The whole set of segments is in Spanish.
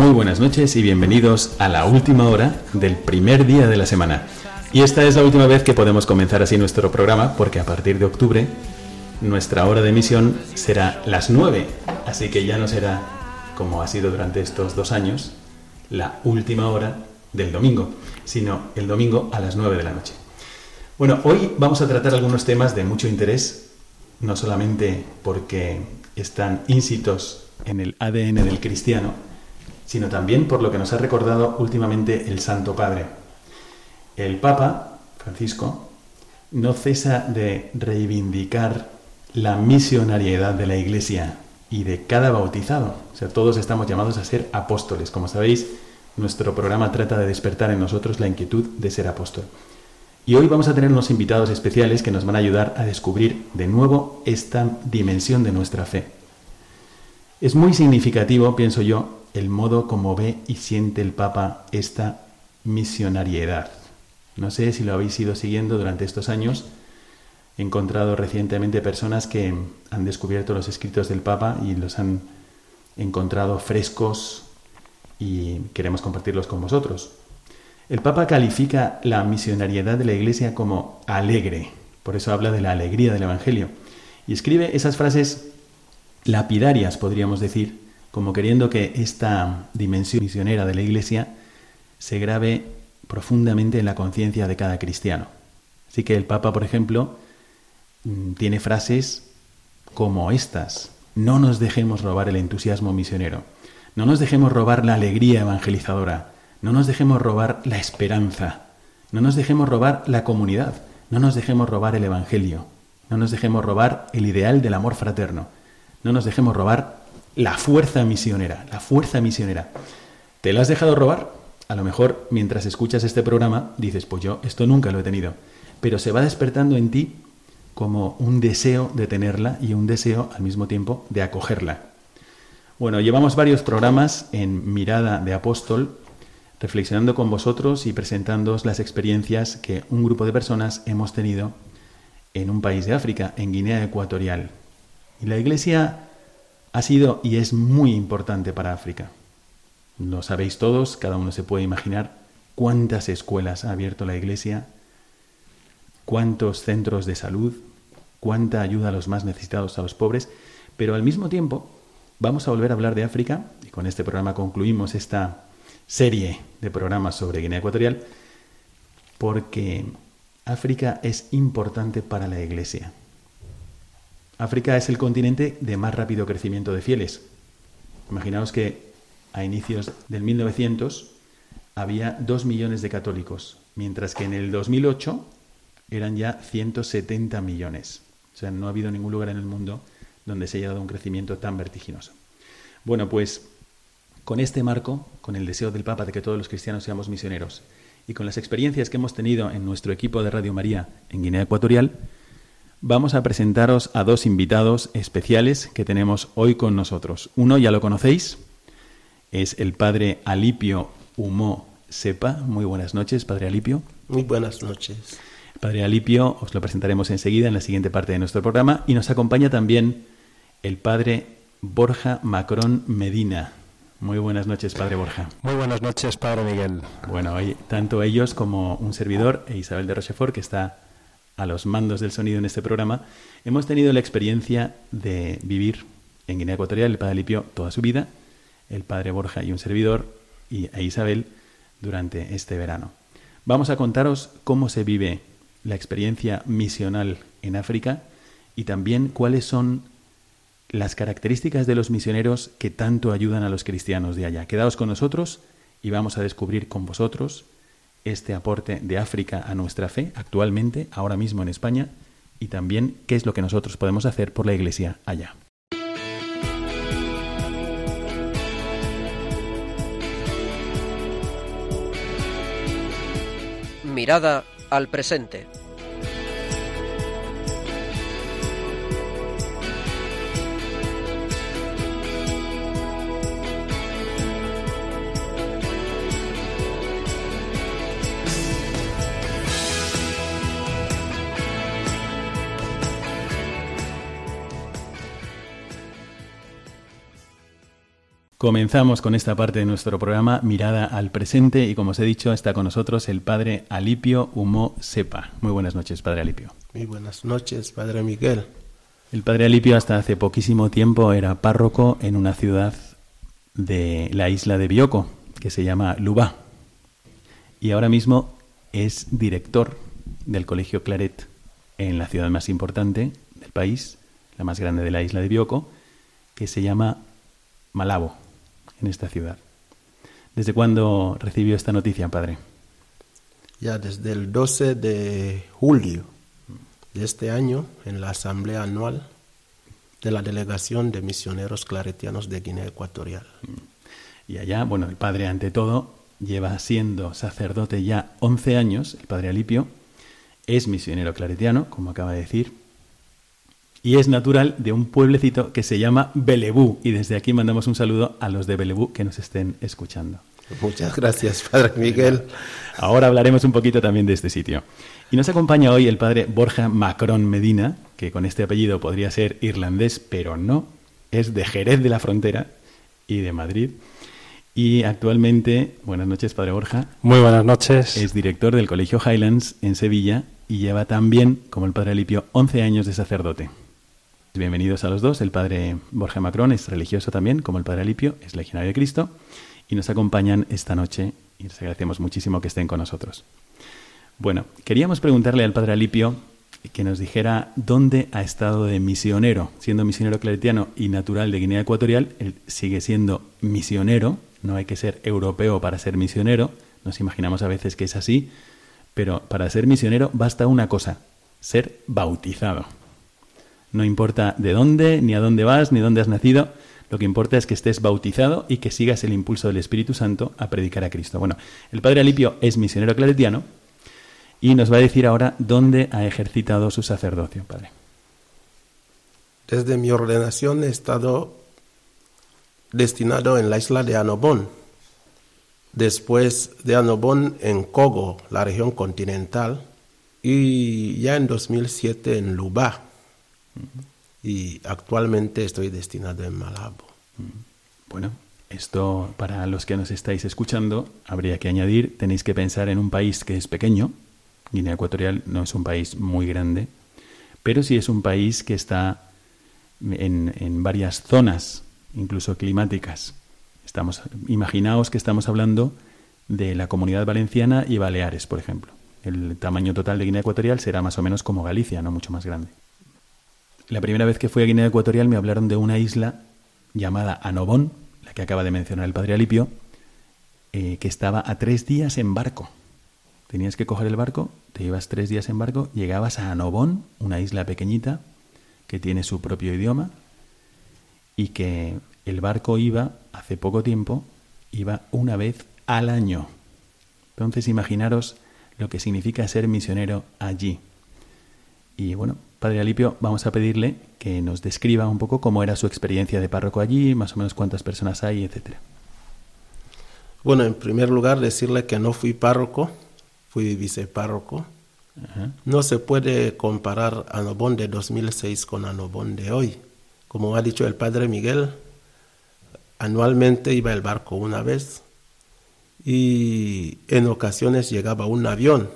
Muy buenas noches y bienvenidos a la última hora del primer día de la semana. Y esta es la última vez que podemos comenzar así nuestro programa porque a partir de octubre nuestra hora de emisión será las 9. Así que ya no será, como ha sido durante estos dos años, la última hora del domingo, sino el domingo a las 9 de la noche. Bueno, hoy vamos a tratar algunos temas de mucho interés, no solamente porque están insitos en el ADN del cristiano, sino también por lo que nos ha recordado últimamente el Santo Padre. El Papa, Francisco, no cesa de reivindicar la misionariedad de la Iglesia y de cada bautizado. O sea, todos estamos llamados a ser apóstoles. Como sabéis, nuestro programa trata de despertar en nosotros la inquietud de ser apóstol. Y hoy vamos a tener unos invitados especiales que nos van a ayudar a descubrir de nuevo esta dimensión de nuestra fe. Es muy significativo, pienso yo, el modo como ve y siente el Papa esta misionariedad. No sé si lo habéis ido siguiendo durante estos años. He encontrado recientemente personas que han descubierto los escritos del Papa y los han encontrado frescos y queremos compartirlos con vosotros. El Papa califica la misionariedad de la Iglesia como alegre, por eso habla de la alegría del Evangelio, y escribe esas frases lapidarias, podríamos decir, como queriendo que esta dimensión misionera de la Iglesia se grabe profundamente en la conciencia de cada cristiano. Así que el Papa, por ejemplo, mm, tiene frases como estas. No nos dejemos robar el entusiasmo misionero. No nos dejemos robar la alegría evangelizadora. No nos dejemos robar la esperanza. No nos dejemos robar la comunidad. No nos dejemos robar el Evangelio. No nos dejemos robar el ideal del amor fraterno. No nos dejemos robar la fuerza misionera. La fuerza misionera. ¿Te la has dejado robar? A lo mejor mientras escuchas este programa dices, pues yo esto nunca lo he tenido. Pero se va despertando en ti como un deseo de tenerla y un deseo al mismo tiempo de acogerla. Bueno, llevamos varios programas en Mirada de Apóstol, reflexionando con vosotros y presentándoos las experiencias que un grupo de personas hemos tenido en un país de África, en Guinea Ecuatorial. Y la Iglesia ha sido y es muy importante para África. Lo sabéis todos, cada uno se puede imaginar cuántas escuelas ha abierto la Iglesia, cuántos centros de salud, cuánta ayuda a los más necesitados, a los pobres, pero al mismo tiempo vamos a volver a hablar de África, y con este programa concluimos esta serie de programas sobre Guinea Ecuatorial, porque África es importante para la Iglesia. África es el continente de más rápido crecimiento de fieles. Imaginaos que a inicios del 1900 había 2 millones de católicos, mientras que en el 2008 eran ya 170 millones. O sea, no ha habido ningún lugar en el mundo donde se haya dado un crecimiento tan vertiginoso. Bueno, pues con este marco, con el deseo del Papa de que todos los cristianos seamos misioneros y con las experiencias que hemos tenido en nuestro equipo de Radio María en Guinea Ecuatorial, vamos a presentaros a dos invitados especiales que tenemos hoy con nosotros. Uno ya lo conocéis, es el padre Alipio Humó Sepa. Muy buenas noches, padre Alipio. Muy buenas noches. Padre Alipio, os lo presentaremos enseguida en la siguiente parte de nuestro programa y nos acompaña también el padre Borja Macrón Medina. Muy buenas noches, padre Borja. Muy buenas noches, padre Miguel. Bueno, hoy tanto ellos como un servidor e Isabel de Rochefort, que está a los mandos del sonido en este programa, hemos tenido la experiencia de vivir en Guinea Ecuatorial, el padre Alipio toda su vida, el padre Borja y un servidor, y a Isabel durante este verano. Vamos a contaros cómo se vive la experiencia misional en África y también cuáles son las características de los misioneros que tanto ayudan a los cristianos de allá. Quedaos con nosotros y vamos a descubrir con vosotros este aporte de África a nuestra fe actualmente, ahora mismo en España, y también qué es lo que nosotros podemos hacer por la Iglesia allá. Mirada al presente. Comenzamos con esta parte de nuestro programa Mirada al Presente y como os he dicho está con nosotros el padre Alipio Humo Sepa. Muy buenas noches, padre Alipio. Muy buenas noches, padre Miguel. El padre Alipio hasta hace poquísimo tiempo era párroco en una ciudad de la isla de Bioko, que se llama Lubá. Y ahora mismo es director del Colegio Claret en la ciudad más importante del país, la más grande de la isla de Bioko, que se llama Malabo en esta ciudad. ¿Desde cuándo recibió esta noticia, padre? Ya desde el 12 de julio de este año, en la asamblea anual de la Delegación de Misioneros Claretianos de Guinea Ecuatorial. Y allá, bueno, el padre ante todo lleva siendo sacerdote ya 11 años, el padre Alipio, es misionero claretiano, como acaba de decir, y es natural de un pueblecito que se llama Belebú. Y desde aquí mandamos un saludo a los de Belebú que nos estén escuchando. Muchas gracias, Padre Miguel. Ahora hablaremos un poquito también de este sitio. Y nos acompaña hoy el padre Borja Macron Medina, que con este apellido podría ser irlandés, pero no, es de Jerez de la Frontera y de Madrid. Y actualmente, buenas noches, padre Borja. Muy buenas noches. Es director del Colegio Highlands en Sevilla y lleva también, como el padre Alipio, 11 años de sacerdote. Bienvenidos a los dos. El padre Borja Macron es religioso también, como el padre Alipio, es legionario de Cristo, y nos acompañan esta noche y les agradecemos muchísimo que estén con nosotros. Bueno, queríamos preguntarle al padre Alipio que nos dijera dónde ha estado de misionero, siendo misionero claretiano y natural de Guinea Ecuatorial, él sigue siendo misionero, no hay que ser europeo para ser misionero, nos imaginamos a veces que es así, pero para ser misionero basta una cosa, ser bautizado. No importa de dónde, ni a dónde vas, ni dónde has nacido. Lo que importa es que estés bautizado y que sigas el impulso del Espíritu Santo a predicar a Cristo. Bueno, el padre Alipio es misionero claretiano y nos va a decir ahora dónde ha ejercitado su sacerdocio, padre. Desde mi ordenación he estado destinado en la isla de Anobón. Después de Anobón en Cogo, la región continental. Y ya en 2007 en Lubá, y actualmente estoy destinado en Malabo. Bueno, esto para los que nos estáis escuchando, habría que añadir, tenéis que pensar en un país que es pequeño, Guinea Ecuatorial no es un país muy grande, pero sí es un país que está en, varias zonas, incluso climáticas. Imaginaos que estamos hablando de la comunidad valenciana y Baleares, por ejemplo. El tamaño total de Guinea Ecuatorial será más o menos como Galicia, no mucho más grande. La primera vez que fui a Guinea Ecuatorial me hablaron de una isla llamada Anobón, la que acaba de mencionar el padre Alipio, eh, que estaba a tres días en barco. Tenías que coger el barco, te ibas tres días en barco, llegabas a Anobón, una isla pequeñita que tiene su propio idioma y que el barco iba, hace poco tiempo, iba una vez al año. Entonces imaginaros lo que significa ser misionero allí. Y bueno, Padre Alipio, vamos a pedirle que nos describa un poco cómo era su experiencia de párroco allí, más o menos cuántas personas hay, etcétera. Bueno, en primer lugar decirle que no fui párroco, fui vicepárroco. No se puede comparar Anobón de 2006 con Anobón de hoy. Como ha dicho el padre Miguel, anualmente iba el barco una vez y en ocasiones llegaba un avión,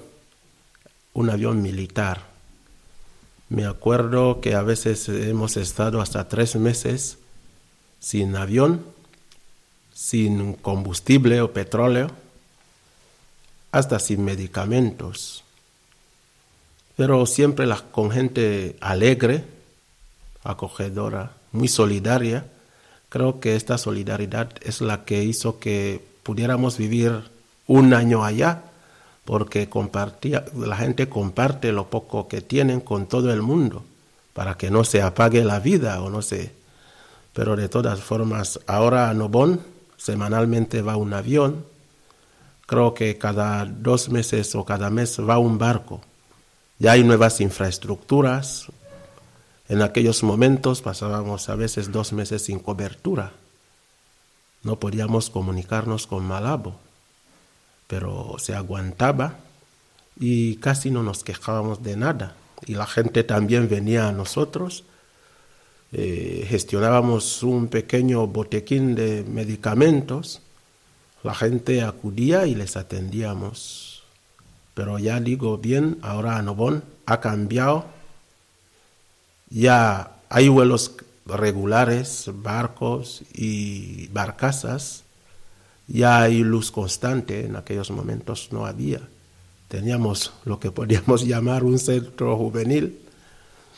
un avión militar me acuerdo que a veces hemos estado hasta tres meses sin avión, sin combustible o petróleo, hasta sin medicamentos. Pero siempre con gente alegre, acogedora, muy solidaria. Creo que esta solidaridad es la que hizo que pudiéramos vivir un año allá, porque compartía, la gente comparte lo poco que tienen con todo el mundo, para que no se apague la vida o no se... Pero de todas formas, ahora a Nobón semanalmente va un avión, creo que cada dos meses o cada mes va un barco. Ya hay nuevas infraestructuras. En aquellos momentos pasábamos a veces dos meses sin cobertura. No podíamos comunicarnos con Malabo, pero se aguantaba y casi no nos quejábamos de nada. Y la gente también venía a nosotros. Eh, gestionábamos un pequeño botequín de medicamentos. La gente acudía y les atendíamos. Pero ya digo bien, ahora Anobón ha cambiado. Ya hay vuelos regulares, barcos y barcazas, ya hay luz constante, en aquellos momentos no había. Teníamos lo que podríamos llamar un centro juvenil,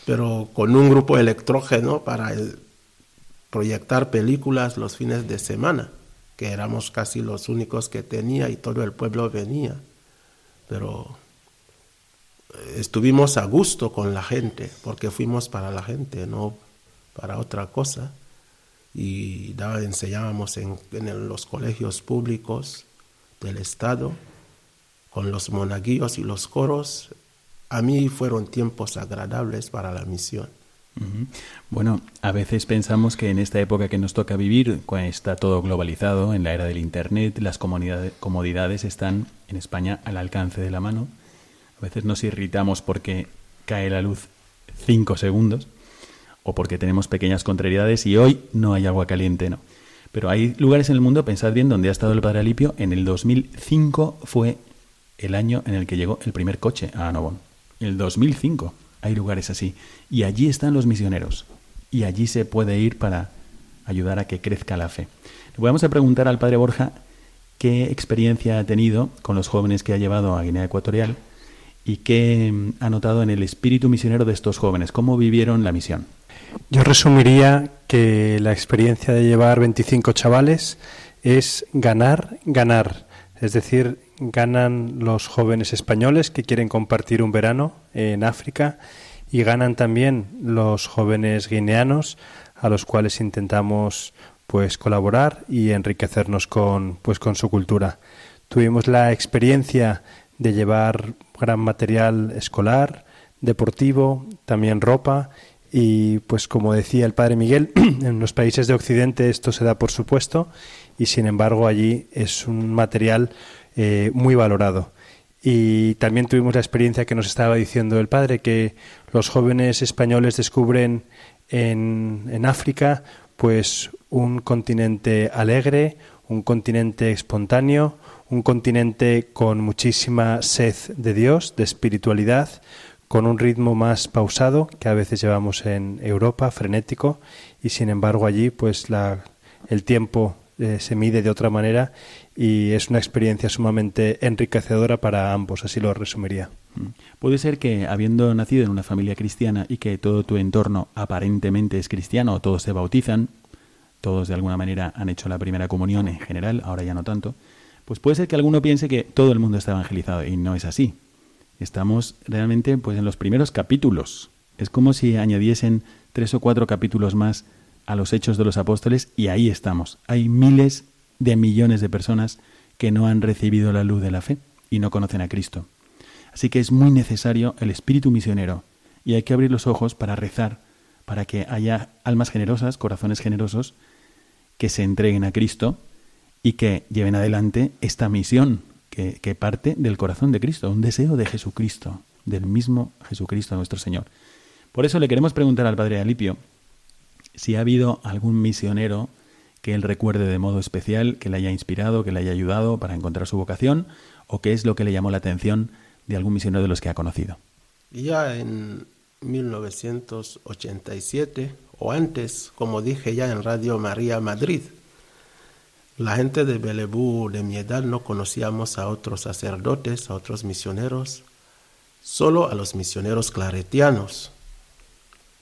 pero con un grupo electrógeno para proyectar películas los fines de semana, que éramos casi los únicos que tenía y todo el pueblo venía. Pero estuvimos a gusto con la gente, porque fuimos para la gente, no para otra cosa y daba, enseñábamos en, en, los colegios públicos del Estado con los monaguillos y los coros. A mí fueron tiempos agradables para la misión. Bueno, a veces pensamos que en esta época que nos toca vivir, está todo globalizado, en la era del Internet, las comodidades están en España al alcance de la mano. A veces nos irritamos porque cae la luz cinco segundos o porque tenemos pequeñas contrariedades y hoy no hay agua caliente, no. Pero hay lugares en el mundo, pensad bien, donde ha estado el Padre Alipio, en el 2005 fue el año en el que llegó el primer coche a Anobón. El 2005 hay lugares así. Y allí están los misioneros. Y allí se puede ir para ayudar a que crezca la fe. Le vamos a preguntar al Padre Borja qué experiencia ha tenido con los jóvenes que ha llevado a Guinea Ecuatorial y qué mm, ha notado en el espíritu misionero de estos jóvenes, cómo vivieron la misión. Yo resumiría que la experiencia de llevar 25 chavales es ganar, ganar. Es decir, ganan los jóvenes españoles que quieren compartir un verano en África y ganan también los jóvenes guineanos a los cuales intentamos pues colaborar y enriquecernos con pues con su cultura. Tuvimos la experiencia de llevar gran material escolar, deportivo, también ropa y pues como decía el padre Miguel, en los países de Occidente esto se da por supuesto y sin embargo allí es un material eh, muy valorado. Y también tuvimos la experiencia que nos estaba diciendo el padre, que los jóvenes españoles descubren en, en África pues un continente alegre, un continente espontáneo, un continente con muchísima sed de Dios, de espiritualidad, con un ritmo más pausado que a veces llevamos en Europa, frenético, y sin embargo allí pues la, el tiempo eh, se mide de otra manera y es una experiencia sumamente enriquecedora para ambos, así lo resumiría. Mm. Puede ser que habiendo nacido en una familia cristiana y que todo tu entorno aparentemente es cristiano, todos se bautizan, todos de alguna manera han hecho la primera comunión en general, ahora ya no tanto, pues puede ser que alguno piense que todo el mundo está evangelizado y no es así. Estamos realmente pues en los primeros capítulos. Es como si añadiesen tres o cuatro capítulos más a los hechos de los apóstoles y ahí estamos. Hay miles de millones de personas que no han recibido la luz de la fe y no conocen a Cristo. Así que es muy necesario el espíritu misionero y hay que abrir los ojos para rezar, para que haya almas generosas, corazones generosos, que se entreguen a Cristo y que lleven adelante esta misión que, parte del corazón de Cristo, un deseo de Jesucristo, del mismo Jesucristo nuestro Señor. Por eso le queremos preguntar al Padre Alipio si ha habido algún misionero que él recuerde de modo especial, que le haya inspirado, que le haya ayudado para encontrar su vocación, o qué es lo que le llamó la atención de algún misionero de los que ha conocido. Ya en 1987, o antes, como dije ya en Radio María Madrid. La gente de Belebú de mi edad no conocíamos a otros sacerdotes, a otros misioneros, solo a los misioneros claretianos.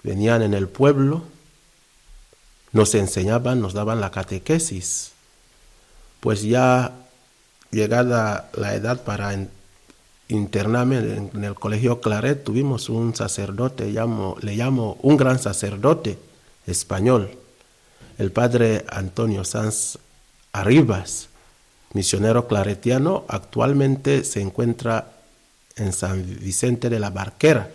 Venían en el pueblo, nos enseñaban, nos daban la catequesis. Pues ya llegada la edad para internarme en el colegio Claret, tuvimos un sacerdote, le llamo un gran sacerdote español, el padre Antonio Sanz Arribas, misionero claretiano, actualmente se encuentra en San Vicente de la Barquera.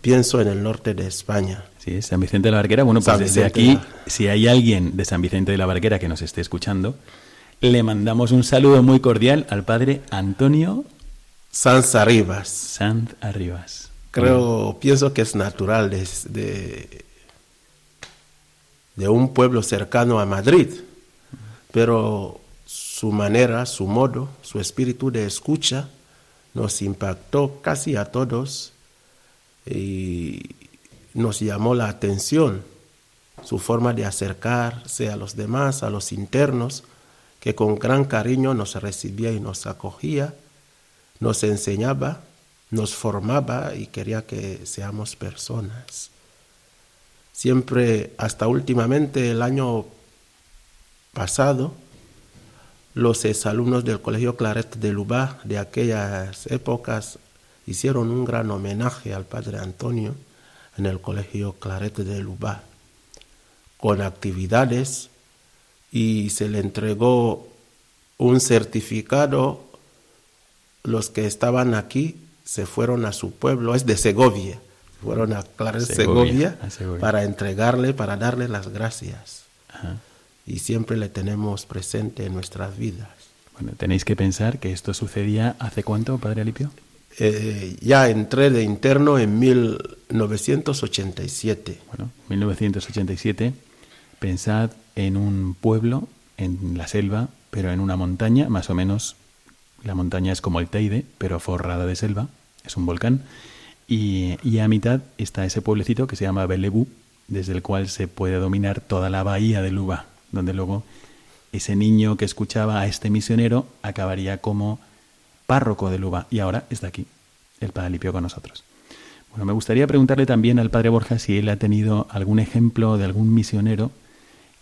Pienso en el norte de España. Sí, San Vicente de la Barquera. Bueno, pues desde aquí, si hay alguien de San Vicente de la Barquera que nos esté escuchando, le mandamos un saludo muy cordial al padre Antonio Sanz Arribas. Sanz Arribas. Creo, pienso que es natural de, de, de un pueblo cercano a Madrid, pero su manera, su modo, su espíritu de escucha nos impactó casi a todos y nos llamó la atención su forma de acercarse a los demás, a los internos, que con gran cariño nos recibía y nos acogía, nos enseñaba, nos formaba y quería que seamos personas. Siempre, hasta últimamente, el año pasado, los exalumnos del Colegio Claret de Lubá de aquellas épocas hicieron un gran homenaje al Padre Antonio en el Colegio Claret de Lubá, con actividades y se le entregó un certificado. Los que estaban aquí se fueron a su pueblo, es de Segovia, fueron a Claret Segovia, para entregarle, para darle las gracias. Y siempre le tenemos presente en nuestras vidas. Bueno, tenéis que pensar que esto sucedía hace cuánto, Padre Alipio? Eh, ya entré de interno en 1987. Bueno, 1987. Pensad en un pueblo, en la selva, pero en una montaña, más o menos. La montaña es como el Teide, pero forrada de selva. Es un volcán. Y, y a mitad está ese pueblecito que se llama Belebú, desde el cual se puede dominar toda la bahía de Luba, donde luego ese niño que escuchaba a este misionero acabaría como párroco de Luba. Y ahora está aquí, el Padre Lipio con nosotros. Bueno, me gustaría preguntarle también al Padre Borja si él ha tenido algún ejemplo de algún misionero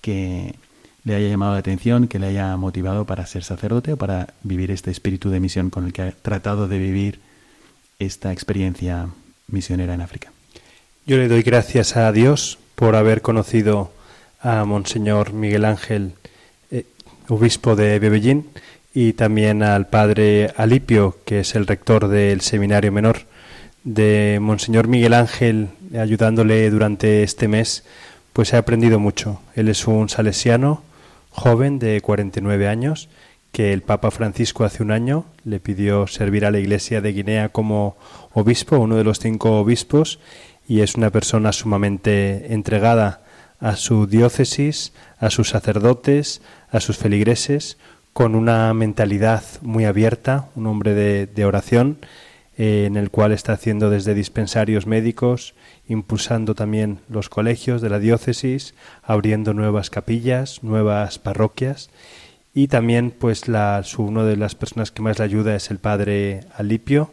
que le haya llamado la atención, que le haya motivado para ser sacerdote o para vivir este espíritu de misión con el que ha tratado de vivir esta experiencia misionera en África. Yo le doy gracias a Dios por haber conocido a Monseñor Miguel Ángel, eh, obispo de Bebellín, y también al padre Alipio, que es el rector del seminario menor, de Monseñor Miguel Ángel, ayudándole durante este mes, pues he aprendido mucho. Él es un salesiano joven de 49 años que el Papa Francisco hace un año le pidió servir a la Iglesia de Guinea como obispo, uno de los cinco obispos, y es una persona sumamente entregada a su diócesis, a sus sacerdotes, a sus feligreses, con una mentalidad muy abierta, un hombre de, oración, eh, en el cual está haciendo desde dispensarios médicos, impulsando también los colegios de la diócesis, abriendo nuevas capillas, nuevas parroquias. Y también pues la, su, uno de las personas que más le ayuda es el padre Alipio,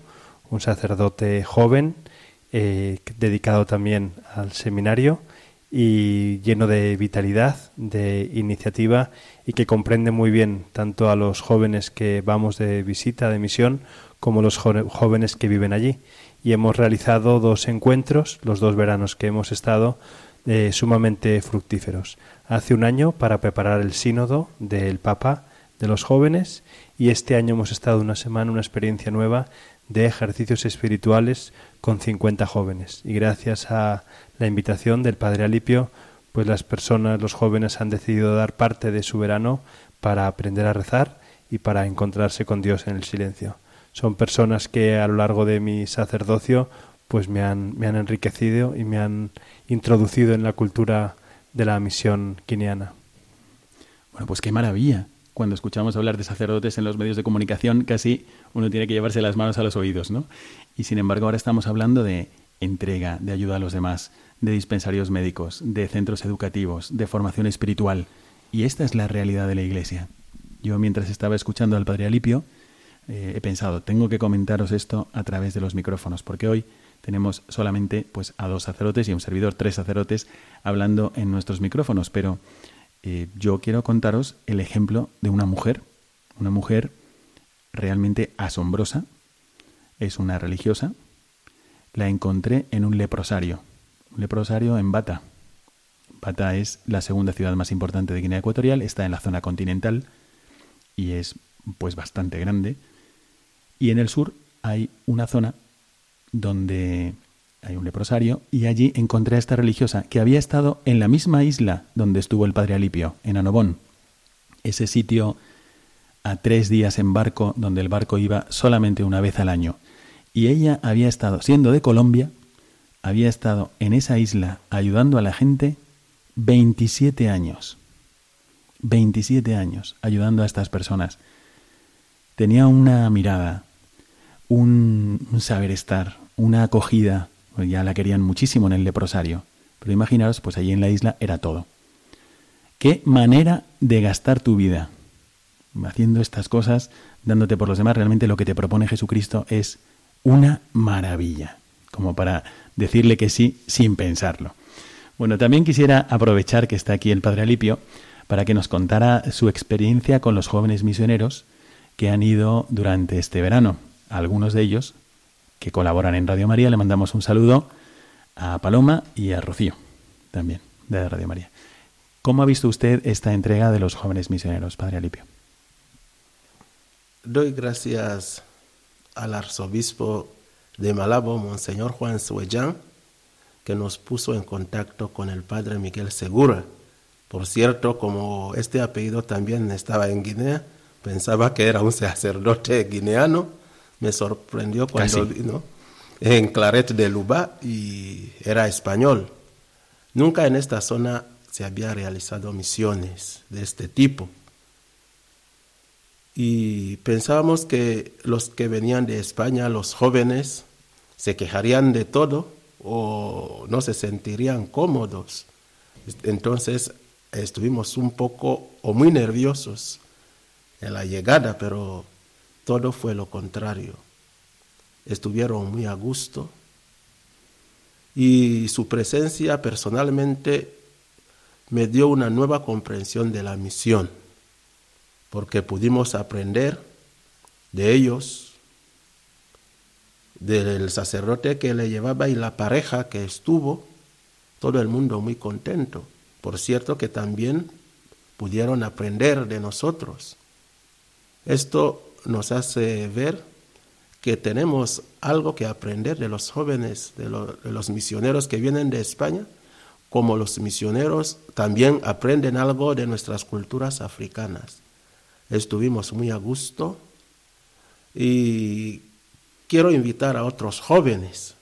un sacerdote joven, eh, dedicado también al seminario y lleno de vitalidad, de iniciativa y que comprende muy bien tanto a los jóvenes que vamos de visita, de misión, como los jóvenes que viven allí. Y hemos realizado dos encuentros, los dos veranos que hemos estado, eh, sumamente fructíferos. Hace un año para preparar el sínodo del Papa de los jóvenes y este año hemos estado una semana, una experiencia nueva de ejercicios espirituales con 50 jóvenes. Y gracias a la invitación del Padre Alipio, pues las personas, los jóvenes han decidido dar parte de su verano para aprender a rezar y para encontrarse con Dios en el silencio. Son personas que a lo largo de mi sacerdocio pues me han, me han enriquecido y me han introducido en la cultura de la misión guineana. Bueno, pues qué maravilla. Cuando escuchamos hablar de sacerdotes en los medios de comunicación, casi uno tiene que llevarse las manos a los oídos, ¿no? Y sin embargo, ahora estamos hablando de entrega, de ayuda a los demás, de dispensarios médicos, de centros educativos, de formación espiritual. Y esta es la realidad de la Iglesia. Yo mientras estaba escuchando al Padre Alipio, eh, he pensado, tengo que comentaros esto a través de los micrófonos, porque hoy tenemos solamente pues a dos sacerdotes y un servidor, tres sacerdotes, hablando en nuestros micrófonos, pero eh, yo quiero contaros el ejemplo de una mujer, una mujer realmente asombrosa, es una religiosa, la encontré en un leprosario, leprosario en Bata. Bata es la segunda ciudad más importante de Guinea Ecuatorial, está en la zona continental y es pues bastante grande. Y en el sur hay una zona donde hay un leprosario y allí encontré a esta religiosa que había estado en la misma isla donde estuvo el padre Alipio, en Anobón, ese sitio a tres días en barco donde el barco iba solamente una vez al año. Y ella había estado, siendo de Colombia, había estado en esa isla ayudando a la gente 27 años. 27 años ayudando a estas personas. Tenía una mirada, un, saber estar, una acogida. Pues ya la querían muchísimo en el leprosario. Pero imaginaros, pues allí en la isla era todo. Qué manera de gastar tu vida. Haciendo estas cosas, dándote por los demás, realmente lo que te propone Jesucristo es una maravilla. Como para decirle que sí sin pensarlo. Bueno, también quisiera aprovechar que está aquí el Padre Alipio para que nos contara su experiencia con los jóvenes misioneros que han ido durante este verano algunos de ellos que colaboran en Radio María. Le mandamos un saludo a Paloma y a Rocío, también, de Radio María. ¿Cómo ha visto usted esta entrega de los jóvenes misioneros, Padre Alipio? Doy gracias al arzobispo de Malabo, Monseñor Juan Suellán, que nos puso en contacto con el Padre Miguel Segura. Por cierto, como este apellido también estaba en Guinea, pensaba que era un sacerdote guineano me sorprendió cuando vino en Claret de Luba y era español. Nunca en esta zona se había realizado misiones de este tipo. Y pensábamos que los que venían de España, los jóvenes, se quejarían de todo o no se sentirían cómodos. Entonces estuvimos un poco o muy nerviosos en la llegada, pero todo fue lo contrario. Estuvieron muy a gusto y su presencia personalmente me dio una nueva comprensión de la misión, porque pudimos aprender de ellos, del sacerdote que le llevaba y la pareja que estuvo, todo el mundo muy contento. Por cierto que también pudieron aprender de nosotros. Esto nos hace ver que tenemos algo que aprender de los jóvenes, de, los misioneros que vienen de España, como los misioneros también aprenden algo de nuestras culturas africanas. Estuvimos muy a gusto y quiero invitar a otros jóvenes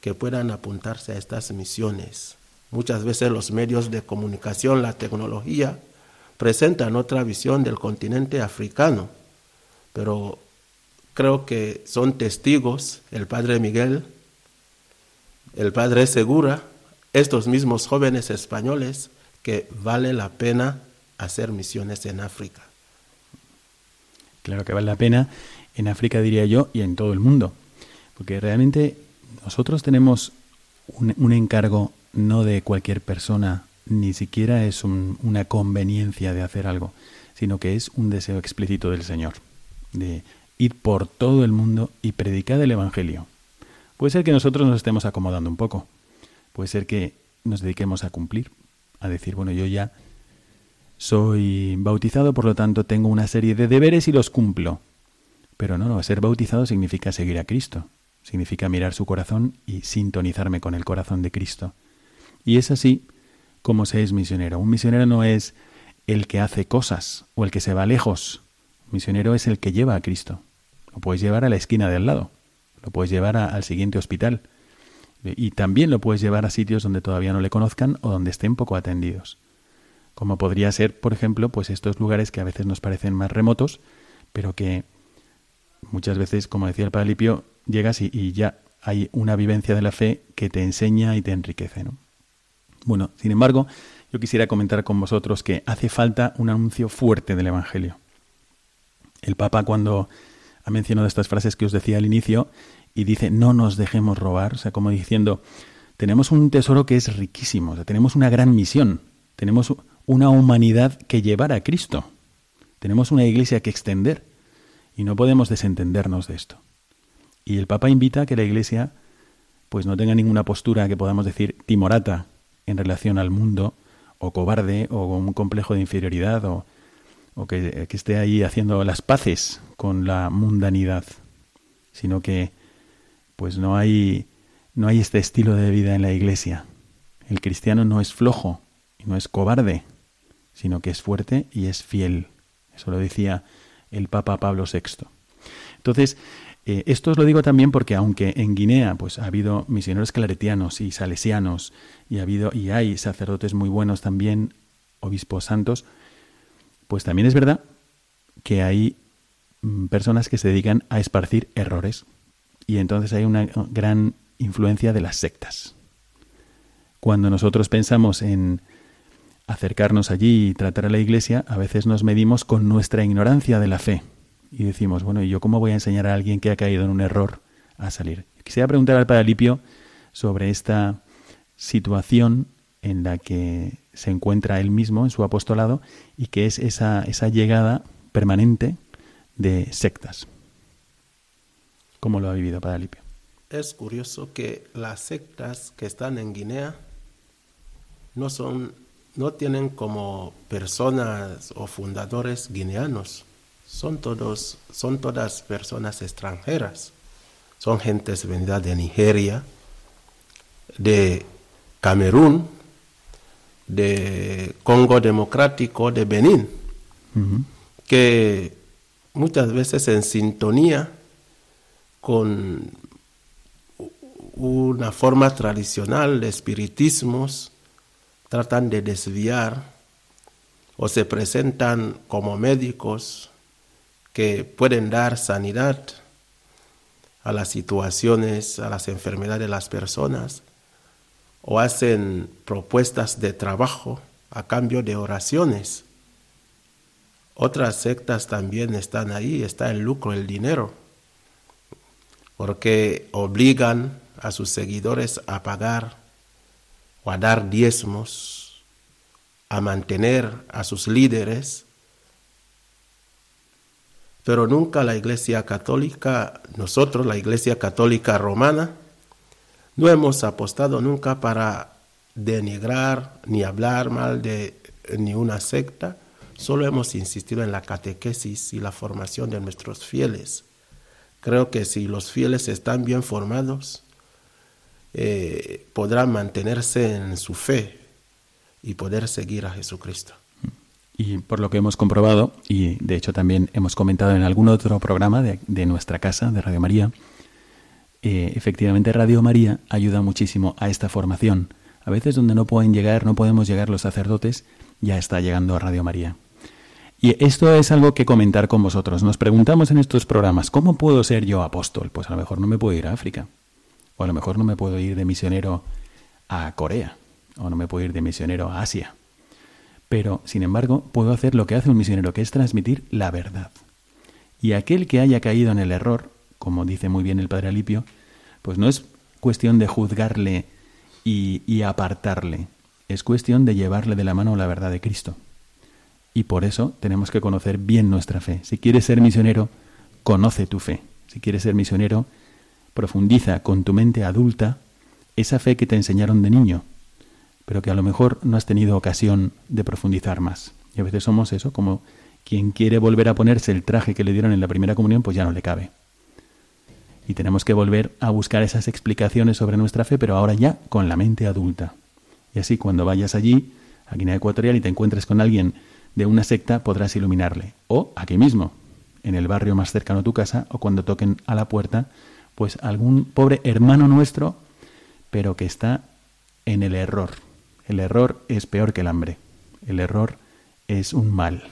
que puedan apuntarse a estas misiones. Muchas veces los medios de comunicación, la tecnología, presentan otra visión del continente africano pero creo que son testigos el Padre Miguel, el Padre Segura, estos mismos jóvenes españoles que vale la pena hacer misiones en África. Claro que vale la pena en África, diría yo, y en todo el mundo, porque realmente nosotros tenemos un, encargo no de cualquier persona, ni siquiera es una conveniencia de hacer algo, sino que es un deseo explícito del Señor de ir por todo el mundo y predicar el Evangelio. Puede ser que nosotros nos estemos acomodando un poco. Puede ser que nos dediquemos a cumplir, a decir, bueno, yo ya soy bautizado, por lo tanto tengo una serie de deberes y los cumplo. Pero no, no, ser bautizado significa seguir a Cristo, significa mirar su corazón y sintonizarme con el corazón de Cristo. Y es así como se es misionero. Un misionero no es el que hace cosas o el que se va lejos, Misionero es el que lleva a Cristo. Lo puedes llevar a la esquina de al lado, lo puedes llevar al siguiente hospital y también lo puedes llevar a sitios donde todavía no le conozcan o donde estén poco atendidos. Como podría ser, por ejemplo, pues estos lugares que a veces nos parecen más remotos, pero que muchas veces, como decía el Padre llegas y, ya hay una vivencia de la fe que te enseña y te enriquece. Bueno, sin embargo, yo quisiera comentar con vosotros que hace falta un anuncio fuerte del Evangelio. El Papa cuando ha mencionado estas frases que os decía al inicio y dice no nos dejemos robar, o sea, como diciendo, tenemos un tesoro que es riquísimo, tenemos una gran misión, tenemos una humanidad que llevar a Cristo, tenemos una iglesia que extender y no podemos desentendernos de esto. Y el Papa invita a que la iglesia pues no tenga ninguna postura que podamos decir timorata en relación al mundo, o cobarde, o un complejo de inferioridad, o, o que, que esté ahí haciendo las paces con la mundanidad, sino que pues no hay no hay este estilo de vida en la iglesia. El cristiano no es flojo y no es cobarde, sino que es fuerte y es fiel. Eso lo decía el Papa Pablo VI. Entonces, eh, esto os lo digo también porque aunque en Guinea pues ha habido misioneros claretianos y salesianos y ha habido y hay sacerdotes muy buenos también, obispos santos, pues también es verdad que hay mm, personas que se dedican a esparcir errores y entonces hay una gran influencia de las sectas. Cuando nosotros pensamos en acercarnos allí y tratar a la iglesia, a veces nos medimos con nuestra ignorancia de la fe y decimos, bueno, ¿y yo cómo voy a enseñar a alguien que ha caído en un error a salir? Quisiera preguntar al Padre Lipio sobre esta situación en la que se encuentra él mismo en su apostolado y que es esa, esa llegada permanente de sectas. ¿Cómo lo ha vivido Padre Lipio? Es curioso que las sectas que están en Guinea no son no tienen como personas o fundadores guineanos. Son todos son todas personas extranjeras. Son gentes venidas de Nigeria, de Camerún, de Congo Democrático, de Benín, que muchas veces en sintonía con una forma tradicional de espiritismos, tratan de desviar o se presentan como médicos que pueden dar sanidad a las situaciones, a las enfermedades de las personas, o hacen propuestas de trabajo a cambio de oraciones. Otras sectas también están ahí, está el lucro, el dinero porque obligan a sus seguidores a pagar a dar diezmos, a mantener a sus líderes. Pero nunca la Iglesia Católica, nosotros, la Iglesia Católica Romana, no hemos apostado nunca para denigrar ni hablar mal de ni una secta, solo hemos insistido en la catequesis y la formación de nuestros fieles Creo que si los fieles están bien formados, eh, podrán mantenerse en su fe y poder seguir a Jesucristo. Y por lo que hemos comprobado, y de hecho también hemos comentado en algún otro programa de, nuestra casa, de Radio María, eh, efectivamente Radio María ayuda muchísimo a esta formación. A veces donde no pueden llegar, no podemos llegar los sacerdotes, ya está llegando a Radio María. Y esto es algo que comentar con vosotros. Nos preguntamos en estos programas, ¿cómo puedo ser yo apóstol? Pues a lo mejor no me puedo ir a África. O a lo mejor no me puedo ir de misionero a Corea. O no me puedo ir de misionero a Asia. Pero, sin embargo, puedo hacer lo que hace un misionero, que es transmitir la verdad. Y aquel que haya caído en el error, como dice muy bien el padre Alipio, pues no es cuestión de juzgarle y, apartarle, es cuestión de llevarle de la mano la verdad de Cristo. Y por eso tenemos que conocer bien nuestra fe. Si quieres ser misionero, conoce tu fe. Si quieres ser misionero, profundiza con tu mente adulta esa fe que te enseñaron de niño, pero que a lo mejor no has tenido ocasión de profundizar más. Y a veces somos eso, como quien quiere volver a ponerse el traje que le dieron en la primera comunión, pues ya no le cabe. Y tenemos que volver a buscar esas explicaciones sobre nuestra fe, pero ahora ya con la mente adulta. Y así cuando vayas allí, a Guinea Ecuatorial, y te encuentres con alguien de una secta podrás iluminarle. O aquí mismo, en el barrio más cercano a tu casa, o cuando toquen a la puerta, pues algún pobre hermano nuestro, pero que está en el error. El error es peor que el hambre. El error es un mal.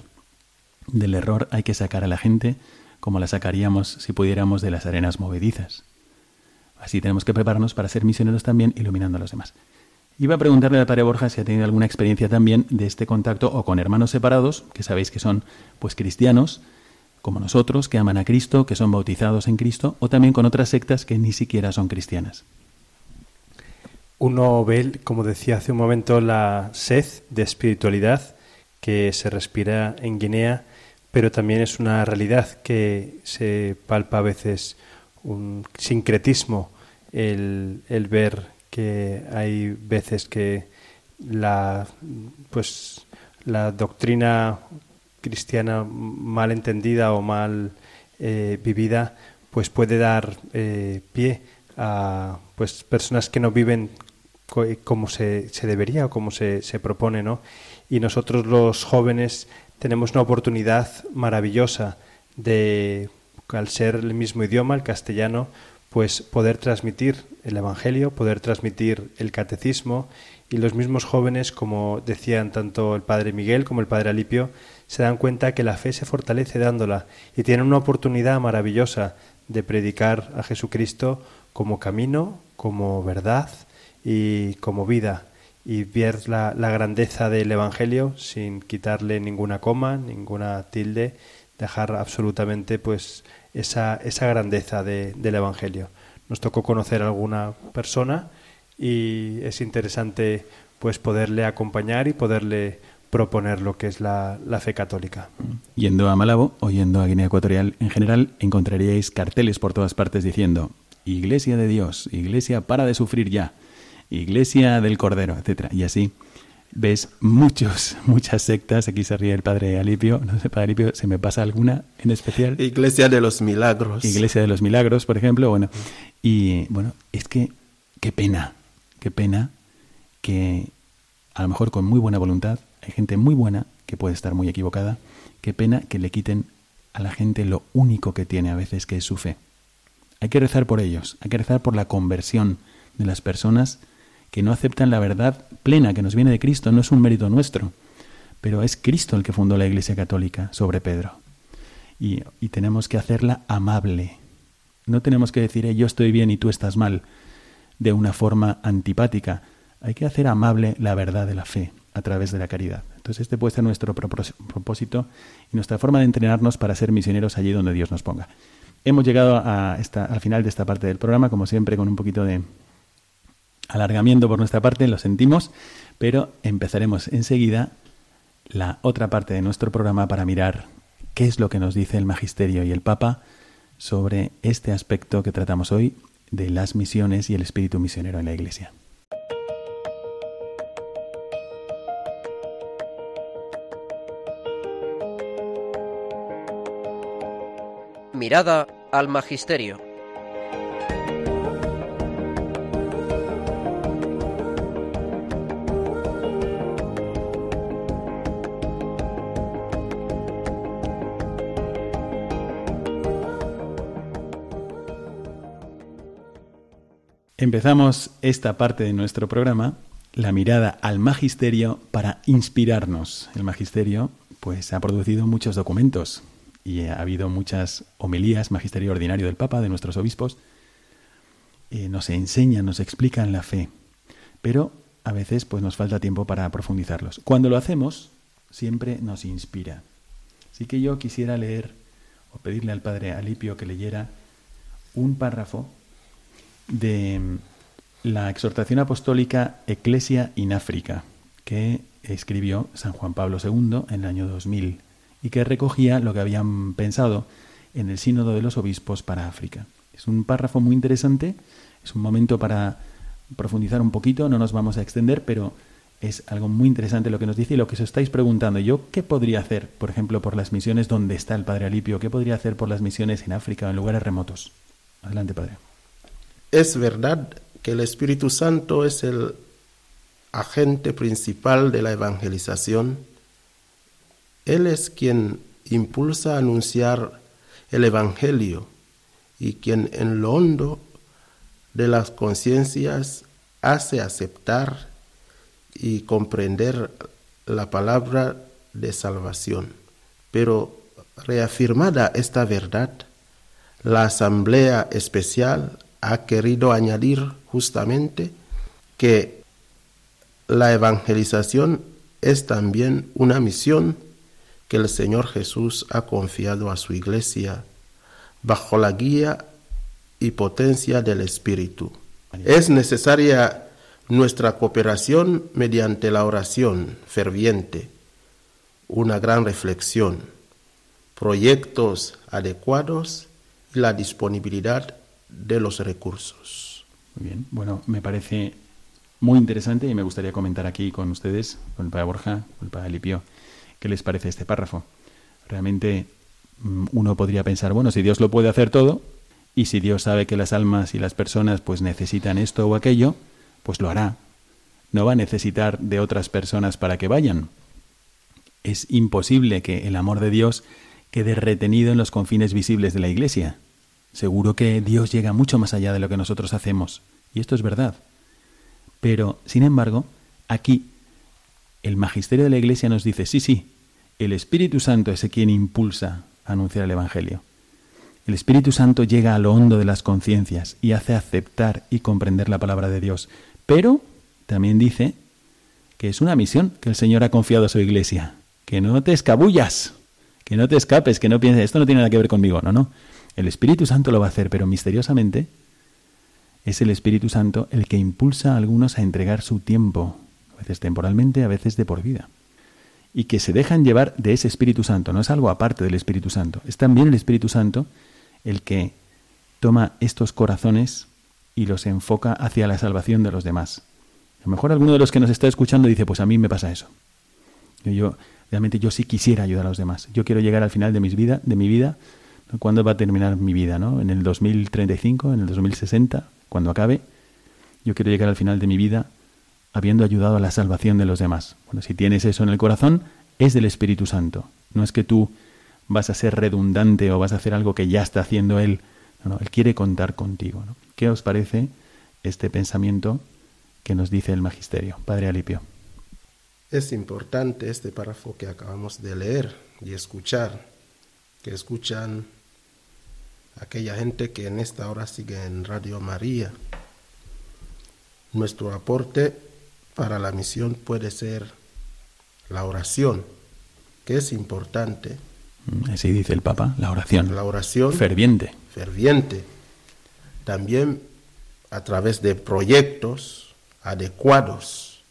Del error hay que sacar a la gente como la sacaríamos si pudiéramos de las arenas movedizas. Así tenemos que prepararnos para ser misioneros también, iluminando a los demás. Iba a preguntarle al padre Borja si ha tenido alguna experiencia también de este contacto o con hermanos separados, que sabéis que son pues cristianos, como nosotros, que aman a Cristo, que son bautizados en Cristo, o también con otras sectas que ni siquiera son cristianas. Uno ve, como decía hace un momento, la sed de espiritualidad que se respira en Guinea, pero también es una realidad que se palpa a veces un sincretismo el, el ver que hay veces que la pues la doctrina cristiana mal entendida o mal eh, vivida pues puede dar eh, pie a pues personas que no viven como se, se debería o como se, se propone no y nosotros los jóvenes tenemos una oportunidad maravillosa de al ser el mismo idioma el castellano pues poder transmitir el Evangelio, poder transmitir el catecismo. Y los mismos jóvenes, como decían tanto el padre Miguel como el padre Alipio, se dan cuenta que la fe se fortalece dándola y tienen una oportunidad maravillosa de predicar a Jesucristo como camino, como verdad y como vida y ver la, grandeza del Evangelio sin quitarle ninguna coma, ninguna tilde, dejar absolutamente pues esa, esa grandeza de, del Evangelio. Nos tocó conocer a alguna persona y es interesante pues poderle acompañar y poderle proponer lo que es la, la, fe católica. Yendo a Malabo o yendo a Guinea Ecuatorial en general, encontraríais carteles por todas partes diciendo Iglesia de Dios, Iglesia para de sufrir ya, Iglesia del Cordero, etcétera, y así ves muchos, muchas sectas. Aquí se ríe el padre Alipio. No sé, padre Alipio, ¿se me pasa alguna en especial? Iglesia de los Milagros. Iglesia de los Milagros, por ejemplo. Bueno, y bueno, es que qué pena, qué pena que a lo mejor con muy buena voluntad hay gente muy buena que puede estar muy equivocada. Qué pena que le quiten a la gente lo único que tiene a veces, que es su fe. Hay que rezar por ellos, hay que rezar por la conversión de las personas que no aceptan la verdad plena que nos viene de Cristo, no es un mérito nuestro, pero es Cristo el que fundó la Iglesia Católica sobre Pedro. Y, y tenemos que hacerla amable. No tenemos que decir, yo estoy bien y tú estás mal, de una forma antipática. Hay que hacer amable la verdad de la fe a través de la caridad. Entonces este puede ser nuestro propósito y nuestra forma de entrenarnos para ser misioneros allí donde Dios nos ponga. Hemos llegado a esta, al final de esta parte del programa, como siempre, con un poquito de, alargamiento por nuestra parte, lo sentimos, pero empezaremos enseguida la otra parte de nuestro programa para mirar qué es lo que nos dice el Magisterio y el Papa sobre este aspecto que tratamos hoy de las misiones y el espíritu misionero en la Iglesia. Mirada al Magisterio. Empezamos esta parte de nuestro programa, la mirada al magisterio para inspirarnos. El magisterio pues ha producido muchos documentos y ha habido muchas homilías, magisterio ordinario del Papa, de nuestros obispos, eh, nos enseñan, nos explican la fe, pero a veces pues nos falta tiempo para profundizarlos. Cuando lo hacemos, siempre nos inspira. Así que yo quisiera leer o pedirle al padre Alipio que leyera un párrafo de la exhortación apostólica Ecclesia in África, que escribió San Juan Pablo II en el año 2000 y que recogía lo que habían pensado en el Sínodo de los Obispos para África. Es un párrafo muy interesante, es un momento para profundizar un poquito, no nos vamos a extender, pero es algo muy interesante lo que nos dice y lo que os estáis preguntando. Yo, ¿qué podría hacer, por ejemplo, por las misiones donde está el Padre Alipio? ¿Qué podría hacer por las misiones en África o en lugares remotos? Adelante, Padre. Es verdad que el Espíritu Santo es el agente principal de la evangelización. Él es quien impulsa a anunciar el Evangelio y quien en lo hondo de las conciencias hace aceptar y comprender la palabra de salvación. Pero reafirmada esta verdad, la Asamblea Especial ha querido añadir justamente que la evangelización es también una misión que el Señor Jesús ha confiado a su iglesia bajo la guía y potencia del Espíritu. Es necesaria nuestra cooperación mediante la oración ferviente, una gran reflexión, proyectos adecuados y la disponibilidad de los recursos. Muy bien, bueno, me parece muy interesante y me gustaría comentar aquí con ustedes, con el padre Borja, con el padre Lipio, qué les parece este párrafo. Realmente mm, uno podría pensar, bueno, si Dios lo puede hacer todo, y si Dios sabe que las almas y las personas pues necesitan esto o aquello, pues lo hará. No va a necesitar de otras personas para que vayan. Es imposible que el amor de Dios quede retenido en los confines visibles de la Iglesia. Seguro que Dios llega mucho más allá de lo que nosotros hacemos. Y esto es verdad. Pero, sin embargo, aquí el magisterio de la Iglesia nos dice, sí, sí, el Espíritu Santo es quien impulsa a anunciar el Evangelio. El Espíritu Santo llega a lo hondo de las conciencias y hace aceptar y comprender la palabra de Dios. Pero también dice que es una misión que el Señor ha confiado a su iglesia. Que no te escabullas, que no te escapes, que no pienses, esto no tiene nada que ver conmigo. No, no. El Espíritu Santo lo va a hacer, pero misteriosamente es el Espíritu Santo el que impulsa a algunos a entregar su tiempo, a veces temporalmente, a veces de por vida. Y que se dejan llevar de ese Espíritu Santo, no es algo aparte del Espíritu Santo, es también el Espíritu Santo el que toma estos corazones y los enfoca hacia la salvación de los demás. A lo mejor alguno de los que nos está escuchando dice, pues a mí me pasa eso. Yo, realmente yo sí quisiera ayudar a los demás. Yo quiero llegar al final de, vida, de mi vida. ¿Cuándo va a terminar mi vida? ¿no? ¿En el 2035? ¿En el 2060? cuando acabe, yo quiero llegar al final de mi vida habiendo ayudado a la salvación de los demás. Bueno, si tienes eso en el corazón, es del Espíritu Santo. No es que tú vas a ser redundante o vas a hacer algo que ya está haciendo Él. No, no Él quiere contar contigo. ¿Qué os parece este pensamiento que nos dice el Magisterio? Padre Alipio. Es importante este párrafo que acabamos de leer y escuchar, que escuchan aquella gente que en esta hora sigue en Radio María. Nuestro aporte para la misión puede ser la oración, que es importante. Mm, así dice el Papa, la oración. La oración. Ferviente. Ferviente. También a través de proyectos adecuados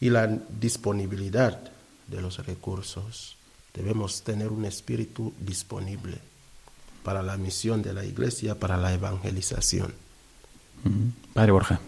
y la disponibilidad de los recursos. Debemos tener un espíritu disponible para la misión de la iglesia, para la evangelización. Padre Borja.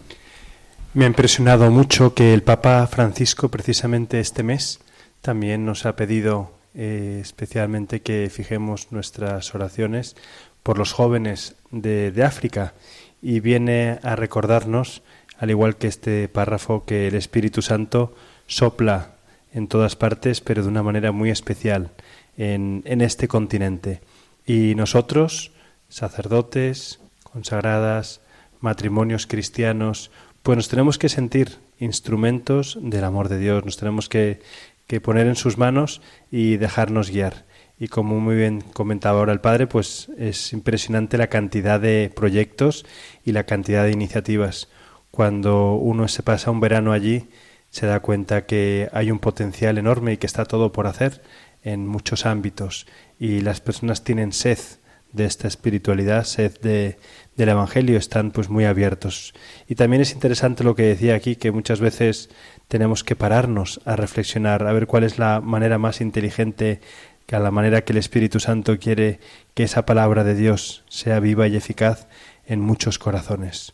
Me ha impresionado mucho que el Papa Francisco, precisamente este mes, también nos ha pedido eh, especialmente que fijemos nuestras oraciones por los jóvenes de, de África y viene a recordarnos, al igual que este párrafo, que el Espíritu Santo sopla en todas partes, pero de una manera muy especial en, en este continente. Y nosotros, sacerdotes, consagradas, matrimonios cristianos, pues nos tenemos que sentir instrumentos del amor de Dios, nos tenemos que, que poner en sus manos y dejarnos guiar. Y como muy bien comentaba ahora el padre, pues es impresionante la cantidad de proyectos y la cantidad de iniciativas. Cuando uno se pasa un verano allí, se da cuenta que hay un potencial enorme y que está todo por hacer en muchos ámbitos y las personas tienen sed de esta espiritualidad, sed de, del Evangelio, están pues muy abiertos. Y también es interesante lo que decía aquí, que muchas veces tenemos que pararnos a reflexionar, a ver cuál es la manera más inteligente, que a la manera que el Espíritu Santo quiere que esa palabra de Dios sea viva y eficaz en muchos corazones.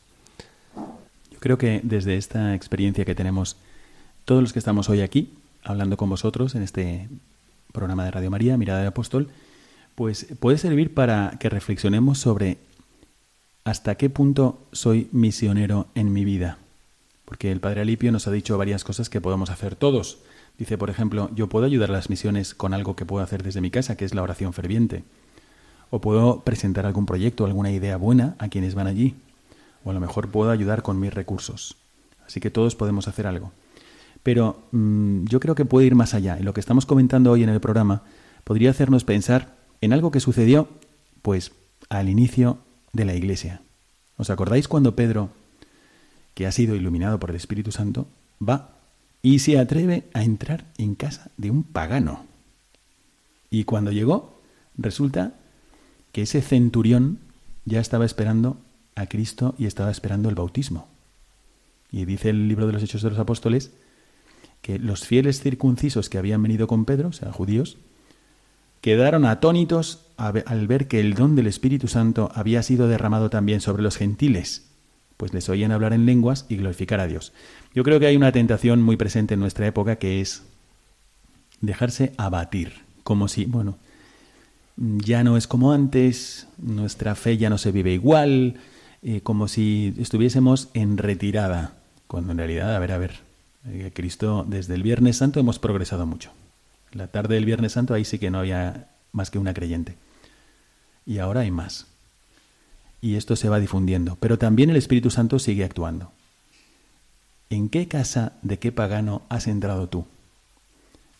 Yo creo que desde esta experiencia que tenemos todos los que estamos hoy aquí, hablando con vosotros en este programa de Radio María, Mirada de Apóstol, pues puede servir para que reflexionemos sobre hasta qué punto soy misionero en mi vida. Porque el Padre Alipio nos ha dicho varias cosas que podemos hacer todos. Dice, por ejemplo, yo puedo ayudar a las misiones con algo que puedo hacer desde mi casa, que es la oración ferviente. O puedo presentar algún proyecto, alguna idea buena a quienes van allí. O a lo mejor puedo ayudar con mis recursos. Así que todos podemos hacer algo. Pero mm, yo creo que puede ir más allá. Y lo que estamos comentando hoy en el programa podría hacernos pensar en algo que sucedió, pues, al inicio de la Iglesia, ¿Os acordáis cuando Pedro, que ha sido iluminado por el Espíritu Santo, va y se atreve a entrar en casa de un pagano? Y cuando llegó, resulta que ese centurión ya estaba esperando a Cristo y estaba esperando el bautismo. Y dice el libro de los Hechos de los Apóstoles que los fieles circuncisos que habían venido con Pedro, o sea, judíos, quedaron atónitos al ver que el don del Espíritu Santo había sido derramado también sobre los gentiles, pues les oían hablar en lenguas y glorificar a Dios. Yo creo que hay una tentación muy presente en nuestra época que es dejarse abatir, como si, bueno, ya no es como antes, nuestra fe ya no se vive igual, eh, como si estuviésemos en retirada, cuando en realidad, a ver, a ver, eh, Cristo desde el Viernes Santo hemos progresado mucho. La tarde del Viernes Santo ahí sí que no había más que una creyente. Y ahora hay más. Y esto se va difundiendo. Pero también el Espíritu Santo sigue actuando. ¿En qué casa de qué pagano has entrado tú?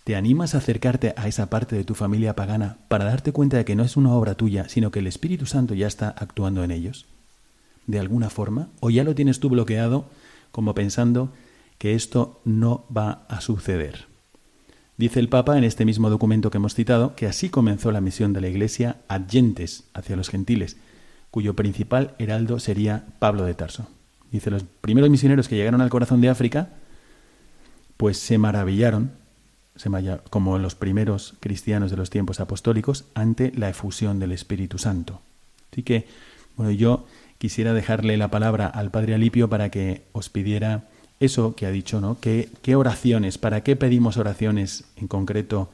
¿Te animas a acercarte a esa parte de tu familia pagana para darte cuenta de que no es una obra tuya, sino que el Espíritu Santo ya está actuando en ellos? ¿De alguna forma? ¿O ya lo tienes tú bloqueado como pensando que esto no va a suceder? Dice el Papa en este mismo documento que hemos citado que así comenzó la misión de la Iglesia adyentes hacia los gentiles, cuyo principal heraldo sería Pablo de Tarso. Dice, los primeros misioneros que llegaron al corazón de África, pues se maravillaron, como los primeros cristianos de los tiempos apostólicos, ante la efusión del Espíritu Santo. Así que, bueno, yo quisiera dejarle la palabra al Padre Alipio para que os pidiera eso que ha dicho, ¿no? ¿Qué, oraciones? ¿Para qué pedimos oraciones en concreto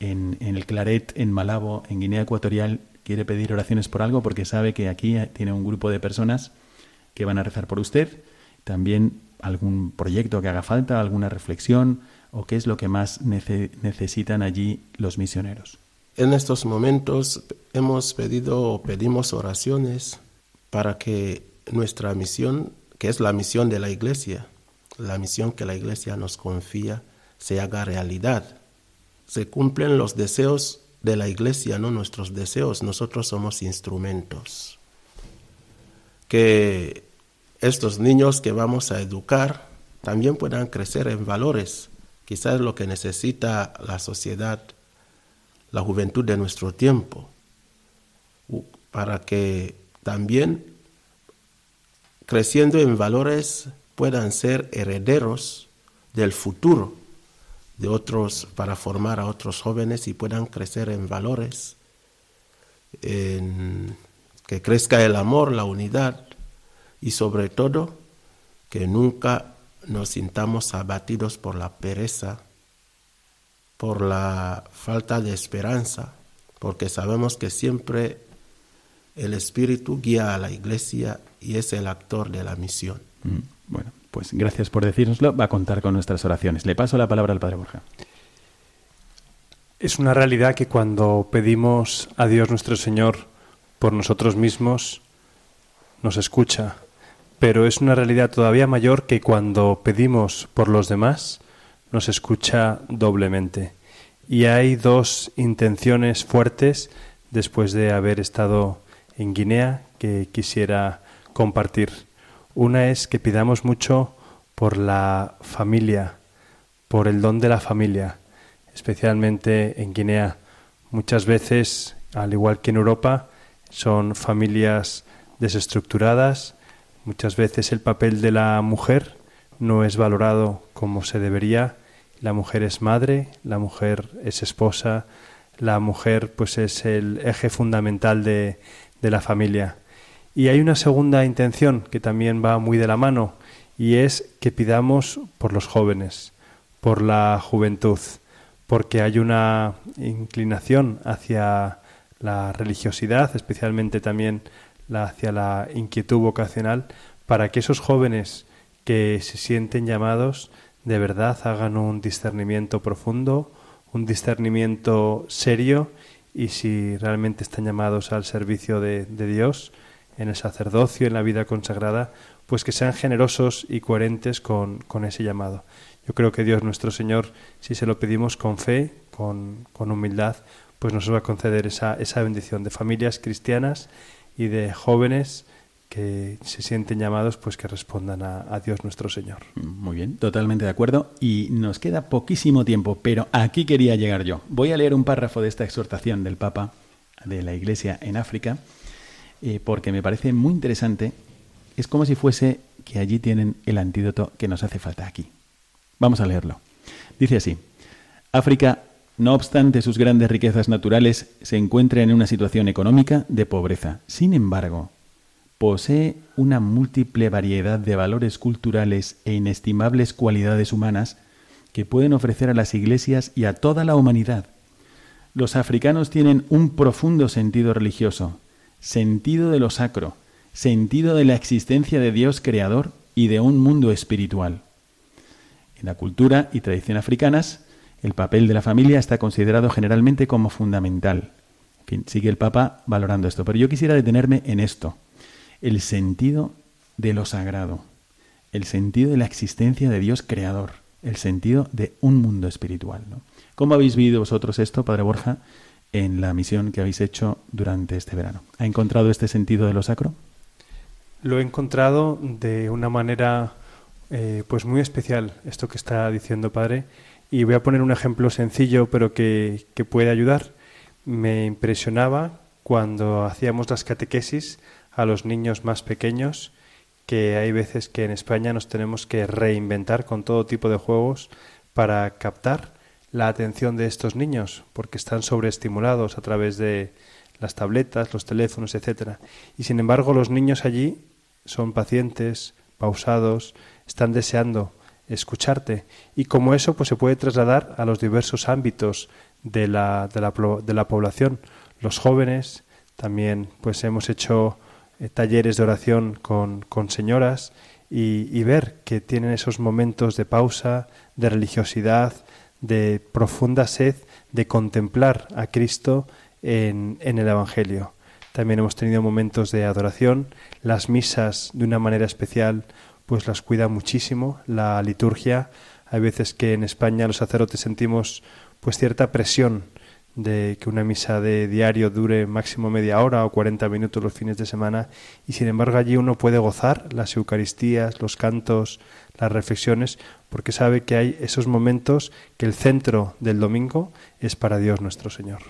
en, en, el Claret, en Malabo, en Guinea Ecuatorial? ¿Quiere pedir oraciones por algo? Porque sabe que aquí tiene un grupo de personas que van a rezar por usted. También algún proyecto que haga falta, alguna reflexión o qué es lo que más necesitan allí los misioneros. En estos momentos hemos pedido o pedimos oraciones para que nuestra misión, que es la misión de la Iglesia, la misión que la Iglesia nos confía se haga realidad. Se cumplen los deseos de la Iglesia, no nuestros deseos. Nosotros somos instrumentos. Que estos niños que vamos a educar también puedan crecer en valores. Quizás lo que necesita la sociedad, la juventud de nuestro tiempo, para que también creciendo en valores puedan ser herederos del futuro de otros para formar a otros jóvenes y puedan crecer en valores, en que crezca el amor, la unidad y sobre todo que nunca nos sintamos abatidos por la pereza, por la falta de esperanza, porque sabemos que siempre el Espíritu guía a la iglesia y es el actor de la misión. Mm. Bueno, pues gracias por decírnoslo. Va a contar con nuestras oraciones. Le paso la palabra al Padre Borja. Es una realidad que cuando pedimos a Dios nuestro Señor por nosotros mismos, nos escucha. Pero es una realidad todavía mayor que cuando pedimos por los demás, nos escucha doblemente. Y hay dos intenciones fuertes después de haber estado en Guinea que quisiera compartir. Una es que pidamos mucho por la familia, por el don de la familia, especialmente en Guinea. Muchas veces, al igual que en Europa, son familias desestructuradas. Muchas veces el papel de la mujer no es valorado como se debería. La mujer es madre, la mujer es esposa, la mujer pues es el eje fundamental de, de la familia. Y hay una segunda intención que también va muy de la mano y es que pidamos por los jóvenes, por la juventud, porque hay una inclinación hacia la religiosidad, especialmente también hacia la inquietud vocacional, para que esos jóvenes que se sienten llamados de verdad hagan un discernimiento profundo, un discernimiento serio y si realmente están llamados al servicio de, Dios, en el sacerdocio, en la vida consagrada, pues que sean generosos y coherentes con, ese llamado. Yo creo que Dios nuestro Señor, si se lo pedimos con fe, con, humildad, pues nos va a conceder esa, esa bendición de familias cristianas y de jóvenes que se sienten llamados, pues que respondan a, a, Dios nuestro Señor. Muy bien, totalmente de acuerdo. Y nos queda poquísimo tiempo, pero aquí quería llegar yo. Voy a leer un párrafo de esta exhortación del Papa de la Iglesia en África, eh, porque me parece muy interesante. Es como si fuese que allí tienen el antídoto que nos hace falta aquí. Vamos a leerlo. Dice así, África, no obstante sus grandes riquezas naturales, se encuentra en una situación económica de pobreza. Sin embargo, posee una múltiple variedad de valores culturales e inestimables cualidades humanas que pueden ofrecer a las iglesias y a toda la humanidad. Los africanos tienen un profundo sentido religioso, sentido de lo sacro, sentido de la existencia de Dios creador y de un mundo espiritual. En la cultura y tradición africanas, el papel de la familia está considerado generalmente como fundamental. En fin, sigue el Papa valorando esto, pero yo quisiera detenerme en esto, el sentido de lo sagrado, el sentido de la existencia de Dios creador, el sentido de un mundo espiritual. ¿Cómo habéis vivido vosotros esto, Padre Borja, en la misión que habéis hecho durante este verano? ¿Ha encontrado este sentido de lo sacro? Lo he encontrado de una manera eh, pues muy especial, esto que está diciendo Padre, y voy a poner un ejemplo sencillo pero que, que puede ayudar. Me impresionaba cuando hacíamos las catequesis a los niños más pequeños, que hay veces que en España nos tenemos que reinventar con todo tipo de juegos para captar la atención de estos niños, porque están sobreestimulados a través de las tabletas, los teléfonos, etcétera. Y sin embargo, los niños allí son pacientes, pausados, están deseando escucharte y como eso pues se puede trasladar a los diversos ámbitos de la, de la, de la población. Los jóvenes también pues hemos hecho eh, talleres de oración con, con señoras y, y, ver que tienen esos momentos de pausa, de religiosidad, de profunda sed de contemplar a Cristo en, en el Evangelio. También hemos tenido momentos de adoración, las misas de una manera especial pues las cuida muchísimo, la liturgia. Hay veces que en España los sacerdotes sentimos pues cierta presión de que una misa de diario dure máximo media hora o 40 minutos los fines de semana y sin embargo allí uno puede gozar las Eucaristías, los cantos, las reflexiones, porque sabe que hay esos momentos que el centro del domingo es para Dios nuestro Señor.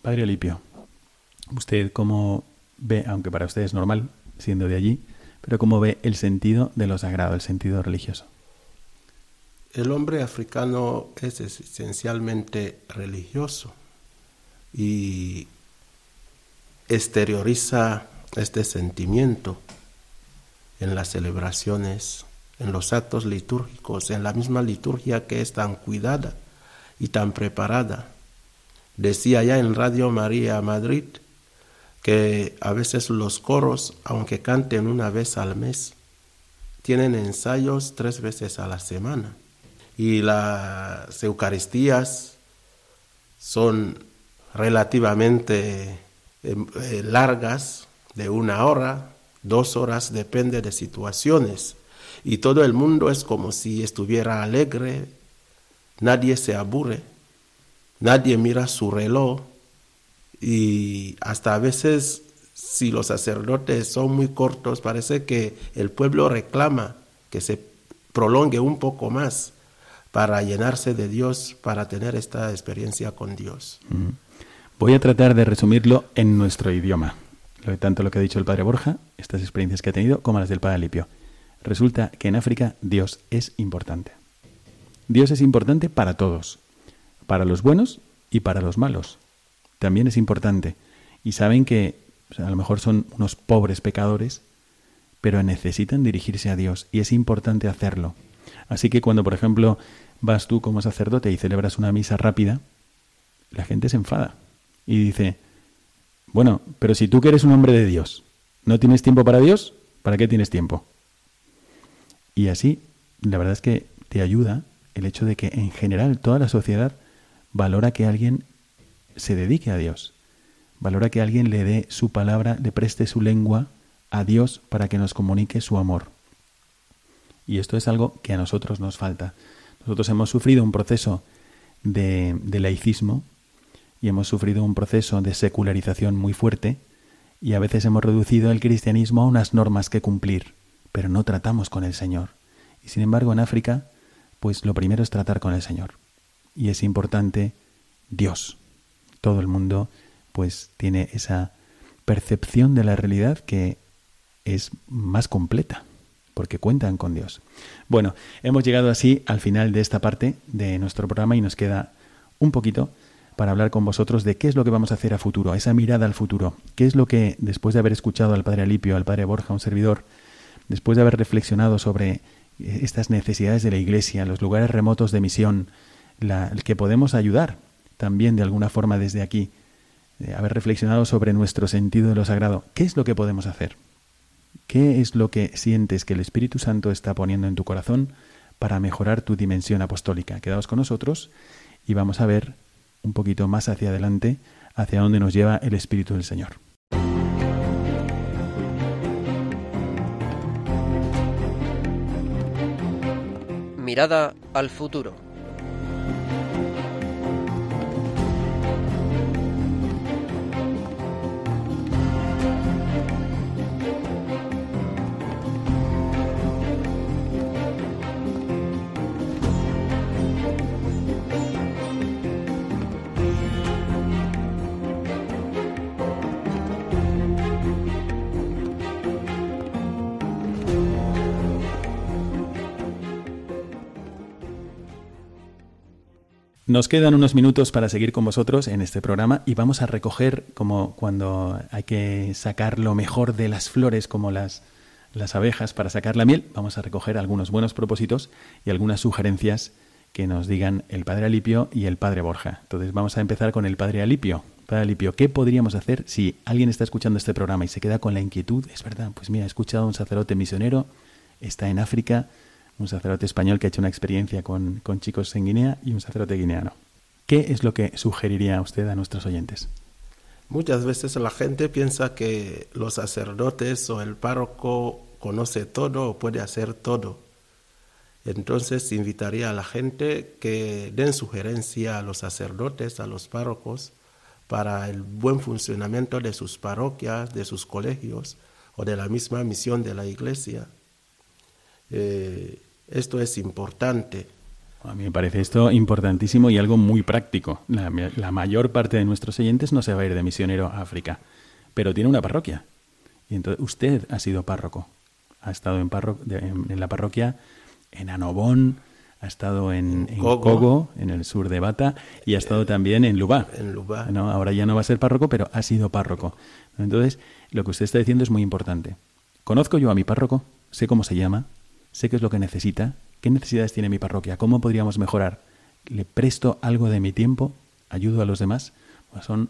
Padre Olipio, usted cómo ve, aunque para usted es normal, siendo de allí, pero cómo ve el sentido de lo sagrado, el sentido religioso. El hombre africano es esencialmente religioso y exterioriza este sentimiento en las celebraciones, en los actos litúrgicos, en la misma liturgia que es tan cuidada y tan preparada. Decía ya en Radio María Madrid que a veces los coros, aunque canten una vez al mes, tienen ensayos tres veces a la semana. Y las Eucaristías son relativamente eh, eh, largas, de una hora, dos horas, depende de situaciones. Y todo el mundo es como si estuviera alegre, nadie se aburre, nadie mira su reloj y hasta a veces si los sacerdotes son muy cortos, parece que el pueblo reclama que se prolongue un poco más para llenarse de Dios, para tener esta experiencia con Dios. Voy a tratar de resumirlo en nuestro idioma. Tanto lo que ha dicho el padre Borja, estas experiencias que ha tenido, como las del padre Lipio. Resulta que en África Dios es importante. Dios es importante para todos, para los buenos y para los malos. También es importante. Y saben que a lo mejor son unos pobres pecadores, pero necesitan dirigirse a Dios y es importante hacerlo. Así que cuando, por ejemplo, vas tú como sacerdote y celebras una misa rápida, la gente se enfada y dice, bueno, pero si tú que eres un hombre de Dios, ¿no tienes tiempo para Dios? ¿Para qué tienes tiempo? Y así, la verdad es que te ayuda el hecho de que en general toda la sociedad valora que alguien se dedique a Dios, valora que alguien le dé su palabra, le preste su lengua a Dios para que nos comunique su amor. Y esto es algo que a nosotros nos falta. Nosotros hemos sufrido un proceso de, de laicismo y hemos sufrido un proceso de secularización muy fuerte y a veces hemos reducido el cristianismo a unas normas que cumplir, pero no tratamos con el Señor. Y sin embargo en África, pues lo primero es tratar con el Señor. Y es importante Dios. Todo el mundo pues tiene esa percepción de la realidad que es más completa, porque cuentan con Dios. Bueno, hemos llegado así al final de esta parte de nuestro programa y nos queda un poquito para hablar con vosotros de qué es lo que vamos a hacer a futuro, esa mirada al futuro, qué es lo que, después de haber escuchado al Padre Alipio, al Padre Borja, un servidor, después de haber reflexionado sobre eh, estas necesidades de la Iglesia, los lugares remotos de misión, la, que podemos ayudar también de alguna forma desde aquí, de haber reflexionado sobre nuestro sentido de lo sagrado, ¿qué es lo que podemos hacer? ¿Qué es lo que sientes que el Espíritu Santo está poniendo en tu corazón para mejorar tu dimensión apostólica? Quedaos con nosotros y vamos a ver un poquito más hacia adelante, hacia dónde nos lleva el Espíritu del Señor. Mirada al futuro. Nos quedan unos minutos para seguir con vosotros en este programa y vamos a recoger, como cuando hay que sacar lo mejor de las flores, como las, las abejas para sacar la miel, vamos a recoger algunos buenos propósitos y algunas sugerencias que nos digan el Padre Alipio y el Padre Borja. Entonces vamos a empezar con el Padre Alipio. Padre Alipio, ¿qué podríamos hacer si alguien está escuchando este programa y se queda con la inquietud? Es verdad, pues mira, he escuchado a un sacerdote misionero, está en África, un sacerdote español que ha hecho una experiencia con, chicos en Guinea y un sacerdote guineano. ¿Qué es lo que sugeriría usted a nuestros oyentes? Muchas veces la gente piensa que los sacerdotes o el párroco conoce todo o puede hacer todo. Entonces invitaría a la gente que den sugerencia a los sacerdotes, a los párrocos, para el buen funcionamiento de sus parroquias, de sus colegios o de la misma misión de la iglesia. Eh, esto es importante. A mí me parece esto importantísimo y algo muy práctico. La, mayor parte de nuestros oyentes no se va a ir de misionero a África, pero tiene una parroquia. Y entonces usted ha sido párroco. Ha estado en, en, la parroquia en Anobón, ha estado en, en Cogo. en el sur de Bata, y ha estado también en Lubá. En Lubá. No, ahora ya no va a ser párroco, pero ha sido párroco. Entonces, lo que usted está diciendo es muy importante. Conozco yo a mi párroco, sé cómo se llama, sé qué es lo que necesita, qué necesidades tiene mi parroquia, cómo podríamos mejorar, le presto algo de mi tiempo, ayudo a los demás. Pues son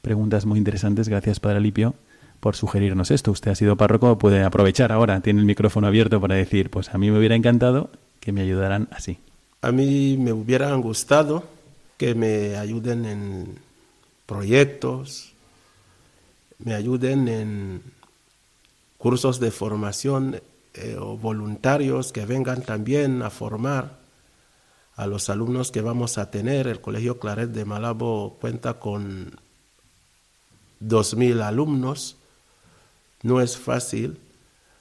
preguntas muy interesantes. Gracias, Padre Alipio, por sugerirnos esto. Usted ha sido párroco, puede aprovechar ahora, tiene el micrófono abierto para decir, pues a mí me hubiera encantado que me ayudaran así. A mí me hubiera gustado que me ayuden en proyectos, me ayuden en cursos de formación eh, o voluntarios que vengan también a formar a los alumnos que vamos a tener. El Colegio Claret de Malabo cuenta con 2.000 alumnos. No es fácil,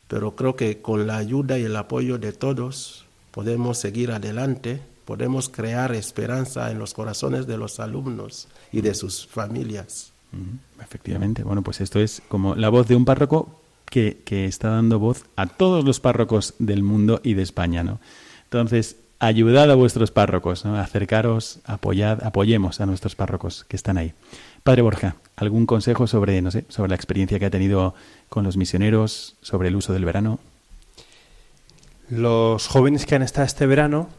pero creo que con la ayuda y el apoyo de todos podemos seguir adelante, podemos crear esperanza en los corazones de los alumnos y de sus familias. Efectivamente, bueno, pues esto es como la voz de un párroco que, está dando voz a todos los párrocos del mundo y de España, ¿no? Entonces, ayudad a vuestros párrocos, ¿no? acercaros, apoyad, apoyemos a nuestros párrocos que están ahí. Padre Borja, ¿algún consejo sobre, no sé, sobre la experiencia que ha tenido con los misioneros, sobre el uso del verano? Los jóvenes que han estado este verano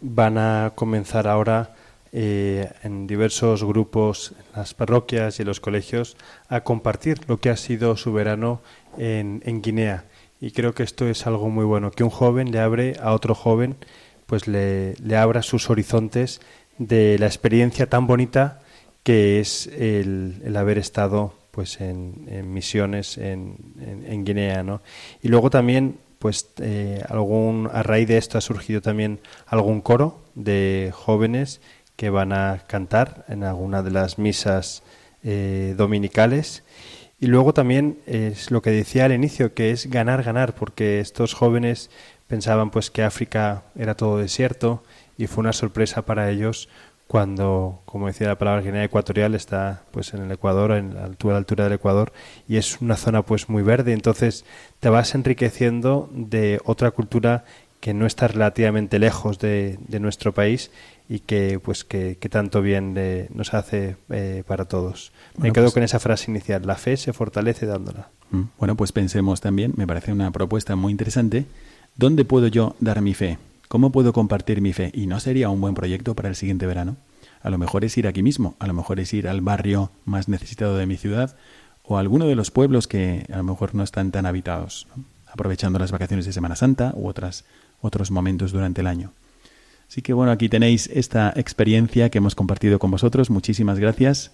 van a comenzar ahora eh, en diversos grupos, en las parroquias y en los colegios, a compartir lo que ha sido su verano en, en Guinea. Y creo que esto es algo muy bueno, que un joven le abre a otro joven, pues le, le abra sus horizontes de la experiencia tan bonita que es el, el haber estado pues en, en misiones en, en, Guinea, ¿no? Y luego también, pues eh, algún a raíz de esto ha surgido también algún coro de jóvenes que van a cantar en alguna de las misas eh, dominicales Y luego también es lo que decía al inicio, que es ganar, ganar, porque estos jóvenes pensaban pues que África era todo desierto y fue una sorpresa para ellos cuando, como decía la palabra Guinea Ecuatorial, está pues en el Ecuador, en la altura, la altura del Ecuador, y es una zona pues muy verde, entonces te vas enriqueciendo de otra cultura que no está relativamente lejos de, de nuestro país y que pues que, tanto bien nos hace eh, para todos. Me quedo pues con esa frase inicial, la fe se fortalece dándola. Mm, bueno, pues pensemos también, me parece una propuesta muy interesante, ¿dónde puedo yo dar mi fe? ¿Cómo puedo compartir mi fe? ¿Y no sería un buen proyecto para el siguiente verano? A lo mejor es ir aquí mismo, a lo mejor es ir al barrio más necesitado de mi ciudad o a alguno de los pueblos que a lo mejor no están tan habitados, aprovechando las vacaciones de Semana Santa u otras otros momentos durante el año. Así que bueno, aquí tenéis esta experiencia que hemos compartido con vosotros. Muchísimas gracias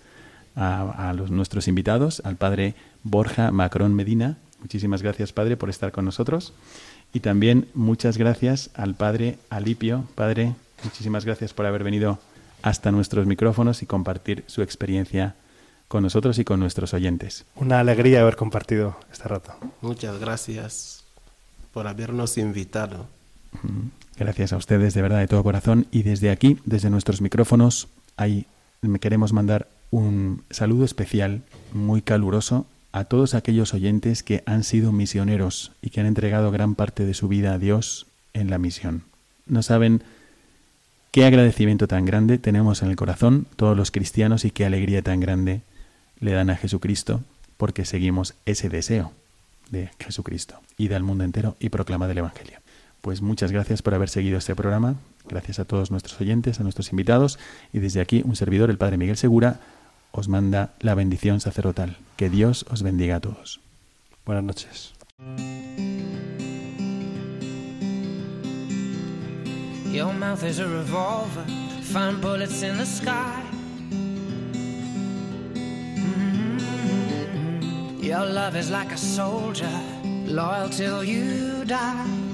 a, los, nuestros invitados, al padre Borja Macrón Medina. Muchísimas gracias, padre, por estar con nosotros. Y también muchas gracias al padre Alipio. Padre, muchísimas gracias por haber venido hasta nuestros micrófonos y compartir su experiencia con nosotros y con nuestros oyentes. Una alegría haber compartido este rato. Muchas gracias por habernos invitado. Gracias a ustedes de verdad de todo corazón y desde aquí, desde nuestros micrófonos, ahí queremos mandar un saludo especial, muy caluroso, a todos aquellos oyentes que han sido misioneros y que han entregado gran parte de su vida a Dios en la misión. No saben qué agradecimiento tan grande tenemos en el corazón todos los cristianos y qué alegría tan grande le dan a Jesucristo porque seguimos ese deseo de Jesucristo. y al mundo entero y proclama el Evangelio. Pues muchas gracias por haber seguido este programa. Gracias a todos nuestros oyentes, a nuestros invitados. Y desde aquí, un servidor, el Padre Miguel Segura, os manda la bendición sacerdotal. Que Dios os bendiga a todos. Buenas noches. Your mouth is a revolver, find bullets in the sky. Mm-hmm. Your love is like a soldier, loyal till you die.